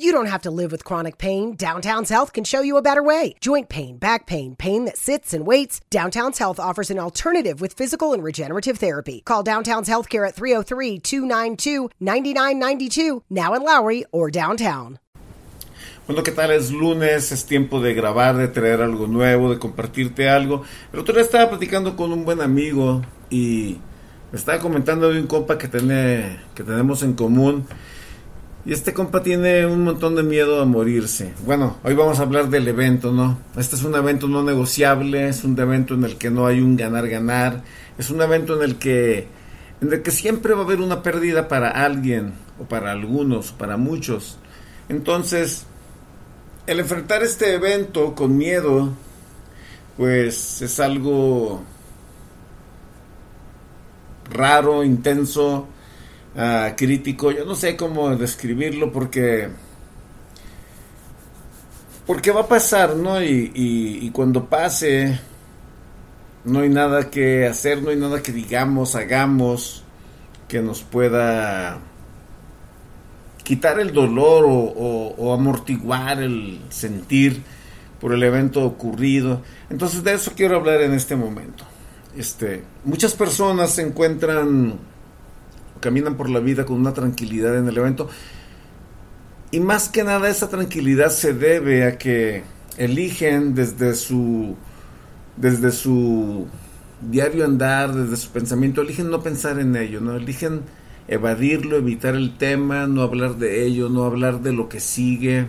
You don't have to live with chronic pain. Downtown's Health can show you a better way. Joint pain, back pain, pain that sits and waits. Downtown's Health offers an alternative with physical and regenerative therapy. Call Downtown's Healthcare at 303 292 9992, now in Lowry or downtown. Bueno, ¿qué tal? Es lunes, es tiempo de grabar, de traer algo nuevo, de compartirte algo. El otro día estaba platicando con un buen amigo y me estaba comentando de un compa que, tiene, que tenemos en común. Y este compa tiene un montón de miedo a morirse. Bueno, hoy vamos a hablar del evento, ¿no? Este es un evento no negociable, es un evento en el que no hay un ganar-ganar, es un evento en el que en el que siempre va a haber una pérdida para alguien o para algunos, para muchos. Entonces, el enfrentar este evento con miedo pues es algo raro, intenso, uh, crítico. Yo no sé cómo describirlo porque porque va a pasar, ¿no? Y, cuando pase, no hay nada que hacer, no hay nada que digamos, hagamos, que nos pueda quitar el dolor o, o amortiguar el sentir por el evento ocurrido. Entonces de eso quiero hablar en este momento. Este, muchas personas se encuentran caminan por la vida con una tranquilidad en el evento. Y más que nada esa tranquilidad se debe a que eligen desde su desde su diario andar, desde su pensamiento, eligen no pensar en ello, no eligen evadirlo, evitar el tema, no hablar de ello, no hablar de lo que sigue.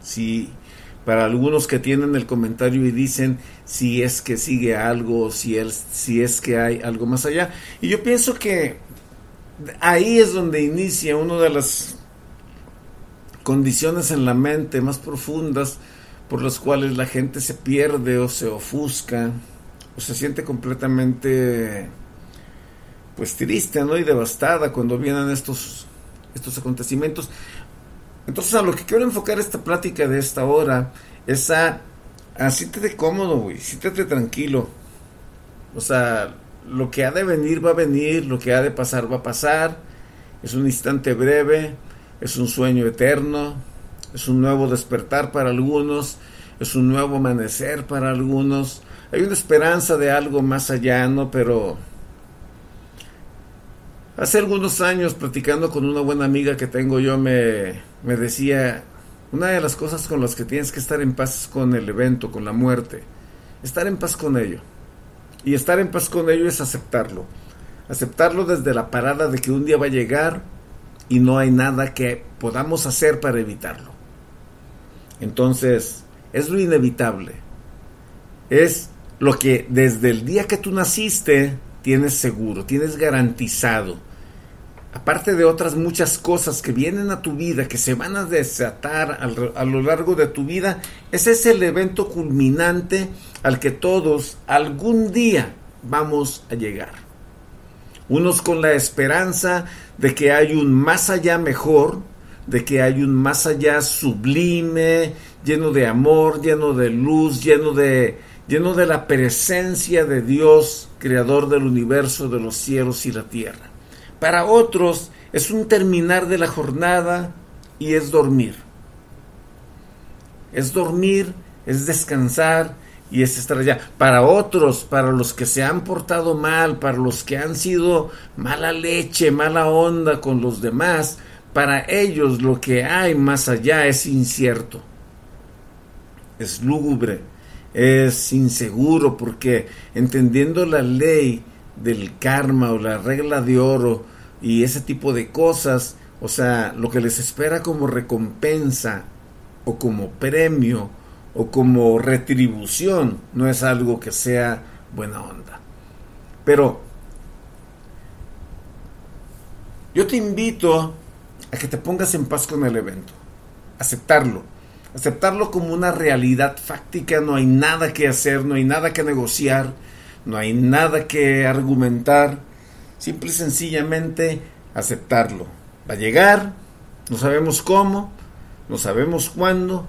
Si para algunos que tienen el comentario y dicen si es que sigue algo, si es, si es que hay algo más allá. Y yo pienso que ahí es donde inicia una de las condiciones en la mente más profundas por las cuales la gente se pierde o se ofusca o se siente completamente pues triste ¿no? y devastada cuando vienen estos estos acontecimientos entonces a lo que quiero enfocar esta plática de esta hora es a, a siéntete cómodo güey siéntete tranquilo o sea lo que ha de venir va a venir, lo que ha de pasar va a pasar, es un instante breve, es un sueño eterno, es un nuevo despertar para algunos, es un nuevo amanecer para algunos, hay una esperanza de algo más allá, ¿no? Pero hace algunos años, platicando con una buena amiga que tengo yo, me, me decía, una de las cosas con las que tienes que estar en paz con el evento, con la muerte, estar en paz con ello. Y estar en paz con ello es aceptarlo. Aceptarlo desde la parada de que un día va a llegar y no hay nada que podamos hacer para evitarlo. Entonces, es lo inevitable. Es lo que desde el día que tú naciste tienes seguro, tienes garantizado. Aparte de otras muchas cosas que vienen a tu vida, que se van a desatar a lo largo de tu vida, ese es el evento culminante al que todos algún día vamos a llegar. Unos con la esperanza de que hay un más allá mejor, de que hay un más allá sublime, lleno de amor, lleno de luz, lleno de lleno de la presencia de Dios, creador del universo, de los cielos y la tierra. Para otros es un terminar de la jornada y es dormir. Es dormir, es descansar, y es estar allá. Para otros, para los que se han portado mal, para los que han sido mala leche, mala onda con los demás, para ellos lo que hay más allá es incierto, es lúgubre, es inseguro, porque entendiendo la ley del karma o la regla de oro y ese tipo de cosas, o sea, lo que les espera como recompensa o como premio, o como retribución, no es algo que sea buena onda. Pero yo te invito a que te pongas en paz con el evento, aceptarlo, aceptarlo como una realidad fáctica, no hay nada que hacer, no hay nada que negociar, no hay nada que argumentar, simple y sencillamente aceptarlo. Va a llegar, no sabemos cómo, no sabemos cuándo,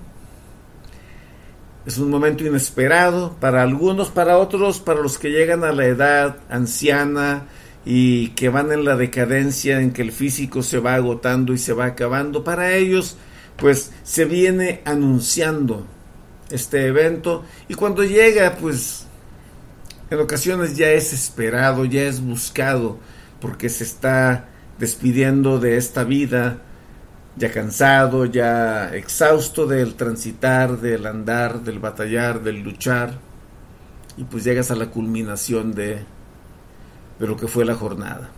es un momento inesperado para algunos, para otros, para los que llegan a la edad anciana y que van en la decadencia en que el físico se va agotando y se va acabando. Para ellos pues se viene anunciando este evento y cuando llega pues en ocasiones ya es esperado, ya es buscado porque se está despidiendo de esta vida ya cansado, ya exhausto del transitar, del andar, del batallar, del luchar y pues llegas a la culminación de, lo que fue la jornada.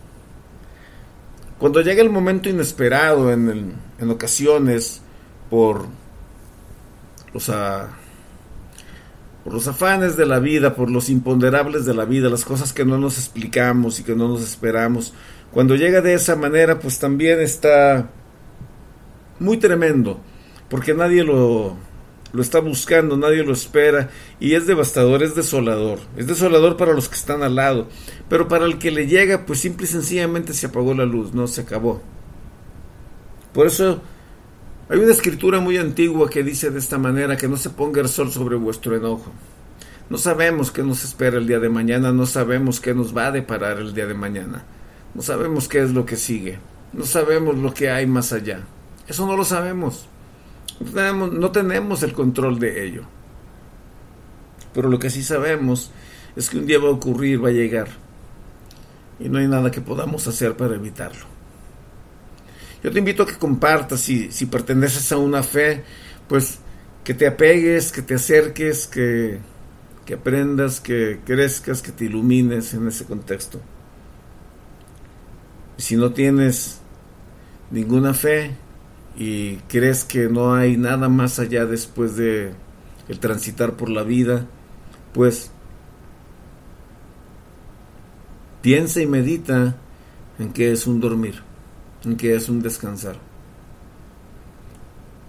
Cuando llega el momento inesperado en, en ocasiones por los, por los afanes de la vida, por los imponderables de la vida, las cosas que no nos explicamos y que no nos esperamos. Cuando llega de esa manera, pues también está muy tremendo, porque nadie lo, lo está buscando, nadie lo espera y es devastador, es desolador. Es desolador para los que están al lado, pero para el que le llega, pues simple y sencillamente se apagó la luz, no se acabó. Por eso hay una escritura muy antigua que dice de esta manera, que no se ponga el sol sobre vuestro enojo. No sabemos qué nos espera el día de mañana, no sabemos qué nos va a deparar el día de mañana. No sabemos qué es lo que sigue, no sabemos lo que hay más allá. Eso no lo sabemos. No tenemos, no tenemos el control de ello. Pero lo que sí sabemos es que un día va a ocurrir, va a llegar. Y no hay nada que podamos hacer para evitarlo. Yo te invito a que compartas, si, si perteneces a una fe, pues que te apegues, que te acerques, que, que aprendas, que crezcas, que te ilumines en ese contexto. Si no tienes ninguna fe y crees que no hay nada más allá después de el transitar por la vida, pues piensa y medita en qué es un dormir que es un descansar.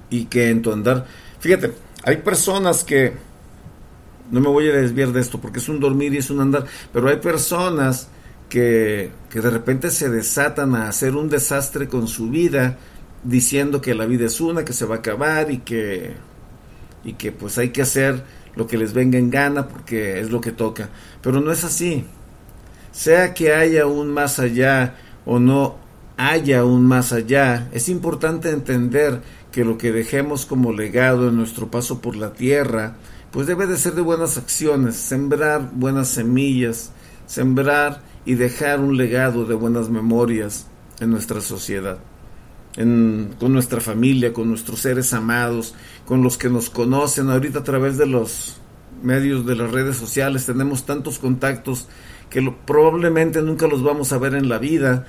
Y que en tu andar, fíjate, hay personas que, no me voy a desviar de esto porque es un dormir y es un andar, pero hay personas que, que de repente se desatan a hacer un desastre con su vida diciendo que la vida es una, que se va a acabar y que, y que pues hay que hacer lo que les venga en gana porque es lo que toca. Pero no es así. Sea que haya un más allá o no haya un más allá, es importante entender que lo que dejemos como legado en nuestro paso por la tierra, pues debe de ser de buenas acciones, sembrar buenas semillas, sembrar y dejar un legado de buenas memorias en nuestra sociedad, con nuestra familia, con nuestros seres amados, con los que nos conocen. Ahorita a través de los medios de las redes sociales, tenemos tantos contactos que probablemente nunca los vamos a ver en la vida,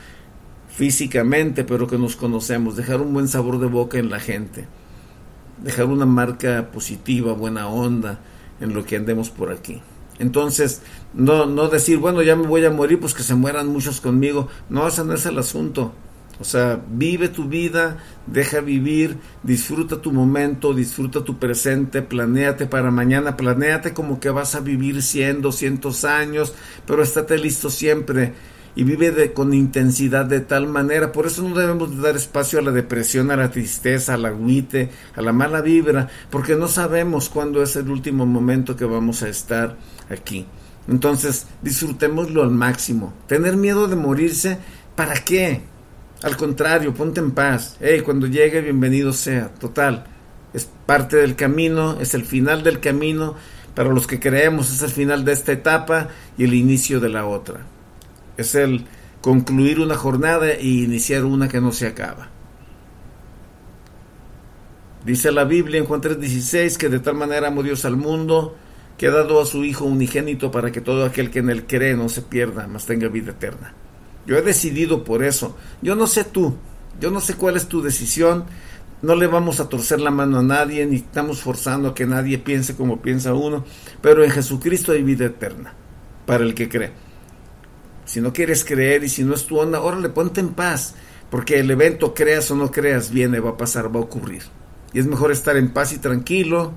físicamente, pero que nos conocemos, dejar un buen sabor de boca en la gente, dejar una marca positiva, buena onda en lo que andemos por aquí. Entonces, no, no decir, bueno, ya me voy a morir, pues que se mueran muchos conmigo. No, ese no es el asunto. O sea, vive tu vida, deja vivir, disfruta tu momento, disfruta tu presente, planéate para mañana, planéate como que vas a vivir 100, 200 años, pero estate listo siempre y vive de, con intensidad de tal manera. Por eso no debemos dar espacio a la depresión, a la tristeza, al agüite, a la mala vibra, porque no sabemos cuándo es el último momento que vamos a estar aquí. Entonces, disfrutémoslo al máximo. Tener miedo de morirse, ¿para qué? Al contrario, ponte en paz. Hey, cuando llegue, bienvenido sea. Total, es parte del camino, es el final del camino. Para los que creemos, es el final de esta etapa y el inicio de la otra es el concluir una jornada e iniciar una que no se acaba. Dice la Biblia en Juan 3:16 que de tal manera amó Dios al mundo que ha dado a su Hijo unigénito para que todo aquel que en él cree no se pierda, mas tenga vida eterna. Yo he decidido por eso. Yo no sé tú, yo no sé cuál es tu decisión. No le vamos a torcer la mano a nadie, ni estamos forzando a que nadie piense como piensa uno, pero en Jesucristo hay vida eterna para el que cree. Si no quieres creer y si no es tu onda, órale, ponte en paz, porque el evento, creas o no creas, viene, va a pasar, va a ocurrir. Y es mejor estar en paz y tranquilo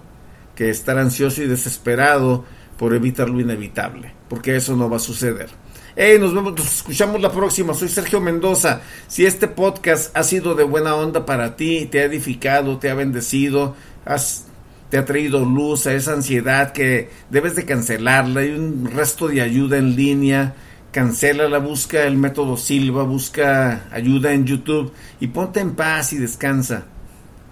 que estar ansioso y desesperado por evitar lo inevitable, porque eso no va a suceder. Hey, nos vemos, nos escuchamos la próxima. Soy Sergio Mendoza. Si este podcast ha sido de buena onda para ti, te ha edificado, te ha bendecido, has, te ha traído luz a esa ansiedad que debes de cancelarla. Hay un resto de ayuda en línea cancela la busca el método Silva, busca ayuda en YouTube y ponte en paz y descansa.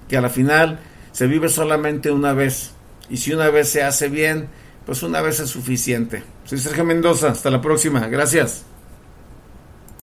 que a la final se vive solamente una vez. Y si una vez se hace bien, pues una vez es suficiente. Soy Sergio Mendoza, hasta la próxima, gracias.